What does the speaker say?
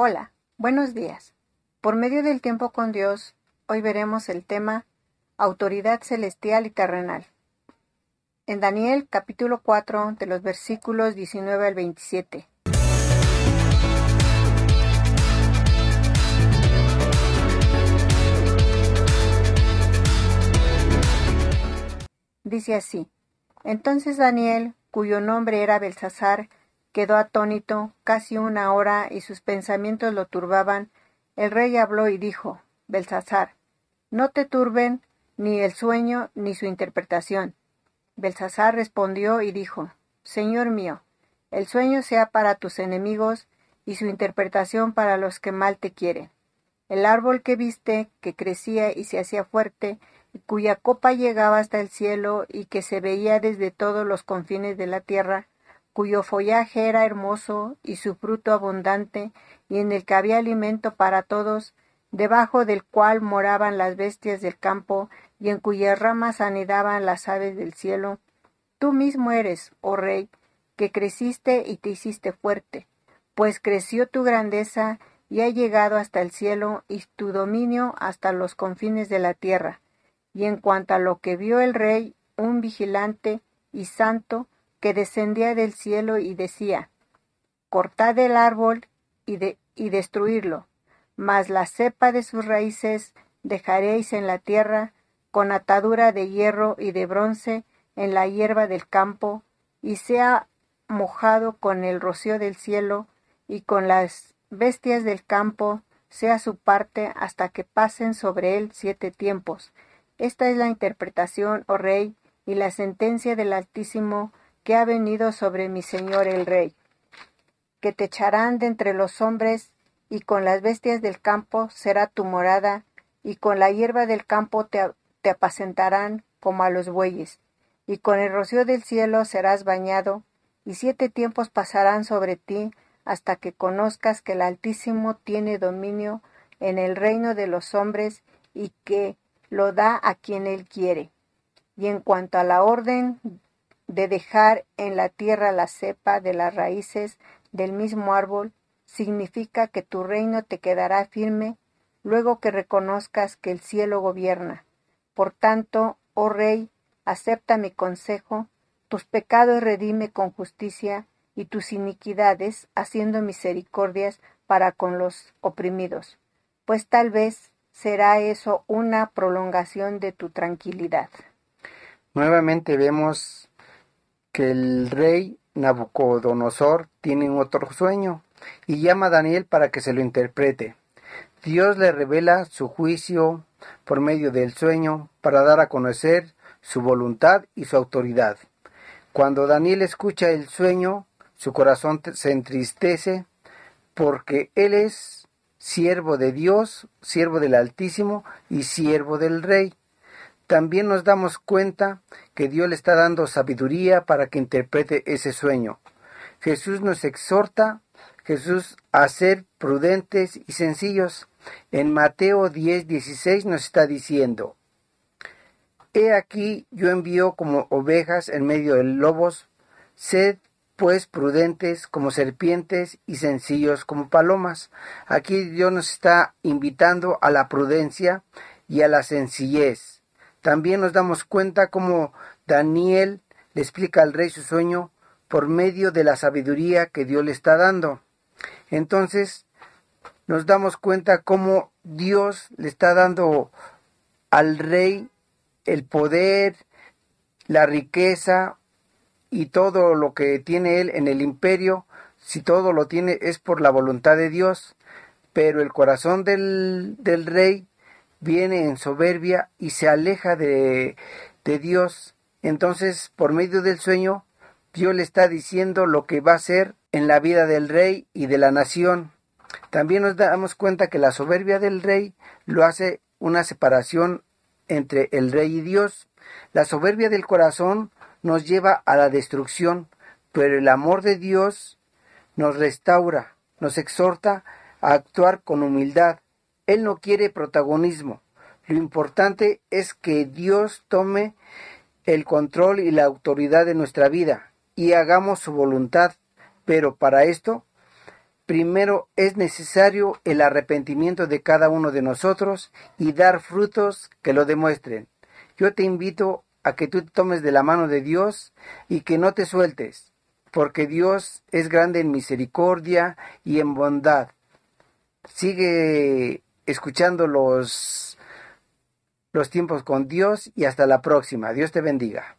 Hola, buenos días. Por medio del tiempo con Dios, hoy veremos el tema Autoridad celestial y terrenal. En Daniel capítulo 4 de los versículos 19 al 27. Dice así, entonces Daniel, cuyo nombre era Belsasar, quedó atónito casi una hora y sus pensamientos lo turbaban. El rey habló y dijo, Belsasar, no te turben ni el sueño ni su interpretación. Belsasar respondió y dijo, Señor mío, el sueño sea para tus enemigos y su interpretación para los que mal te quieren. El árbol que viste, que crecía y se hacía fuerte, cuya copa llegaba hasta el cielo y que se veía desde todos los confines de la tierra, cuyo follaje era hermoso y su fruto abundante, y en el que había alimento para todos, debajo del cual moraban las bestias del campo, y en cuyas ramas anidaban las aves del cielo. Tú mismo eres, oh rey, que creciste y te hiciste fuerte, pues creció tu grandeza y ha llegado hasta el cielo y tu dominio hasta los confines de la tierra y en cuanto a lo que vio el rey, un vigilante y santo que descendía del cielo y decía, Cortad el árbol y, de, y destruirlo, mas la cepa de sus raíces dejaréis en la tierra, con atadura de hierro y de bronce en la hierba del campo, y sea mojado con el rocío del cielo, y con las bestias del campo sea su parte hasta que pasen sobre él siete tiempos, esta es la interpretación, oh rey, y la sentencia del Altísimo que ha venido sobre mi señor el rey, que te echarán de entre los hombres, y con las bestias del campo será tu morada, y con la hierba del campo te, apacentarán como a los bueyes, y con el rocío del cielo serás bañado, y siete tiempos pasarán sobre ti, hasta que conozcas que el Altísimo tiene dominio en el reino de los hombres, y que lo da a quien él quiere. Y en cuanto a la orden de dejar en la tierra la cepa de las raíces del mismo árbol, significa que tu reino te quedará firme luego que reconozcas que el cielo gobierna. Por tanto, oh rey, acepta mi consejo, tus pecados redime con justicia y tus iniquidades haciendo misericordias para con los oprimidos, pues tal vez será eso una prolongación de tu tranquilidad. Nuevamente vemos que el rey Nabucodonosor tiene otro sueño y llama a Daniel para que se lo interprete. Dios le revela su juicio por medio del sueño para dar a conocer su voluntad y su autoridad. Cuando Daniel escucha el sueño, su corazón se entristece porque él es siervo de Dios, siervo del Altísimo y siervo del Rey. También nos damos cuenta que Dios le está dando sabiduría para que interprete ese sueño. Jesús nos exhorta, Jesús, a ser prudentes y sencillos. En Mateo 10, 16 nos está diciendo, He aquí yo envío como ovejas en medio de lobos, sed pues prudentes como serpientes y sencillos como palomas. Aquí Dios nos está invitando a la prudencia y a la sencillez. También nos damos cuenta como Daniel le explica al rey su sueño por medio de la sabiduría que Dios le está dando. Entonces nos damos cuenta cómo Dios le está dando al rey el poder, la riqueza, y todo lo que tiene él en el imperio, si todo lo tiene es por la voluntad de Dios, pero el corazón del, del rey viene en soberbia y se aleja de, de Dios. Entonces, por medio del sueño, Dios le está diciendo lo que va a hacer en la vida del rey y de la nación. También nos damos cuenta que la soberbia del rey lo hace una separación entre el rey y Dios. La soberbia del corazón nos lleva a la destrucción, pero el amor de Dios nos restaura, nos exhorta a actuar con humildad. Él no quiere protagonismo. Lo importante es que Dios tome el control y la autoridad de nuestra vida y hagamos su voluntad. Pero para esto primero es necesario el arrepentimiento de cada uno de nosotros y dar frutos que lo demuestren. Yo te invito a que tú tomes de la mano de Dios y que no te sueltes, porque Dios es grande en misericordia y en bondad. Sigue escuchando los, los tiempos con Dios y hasta la próxima. Dios te bendiga.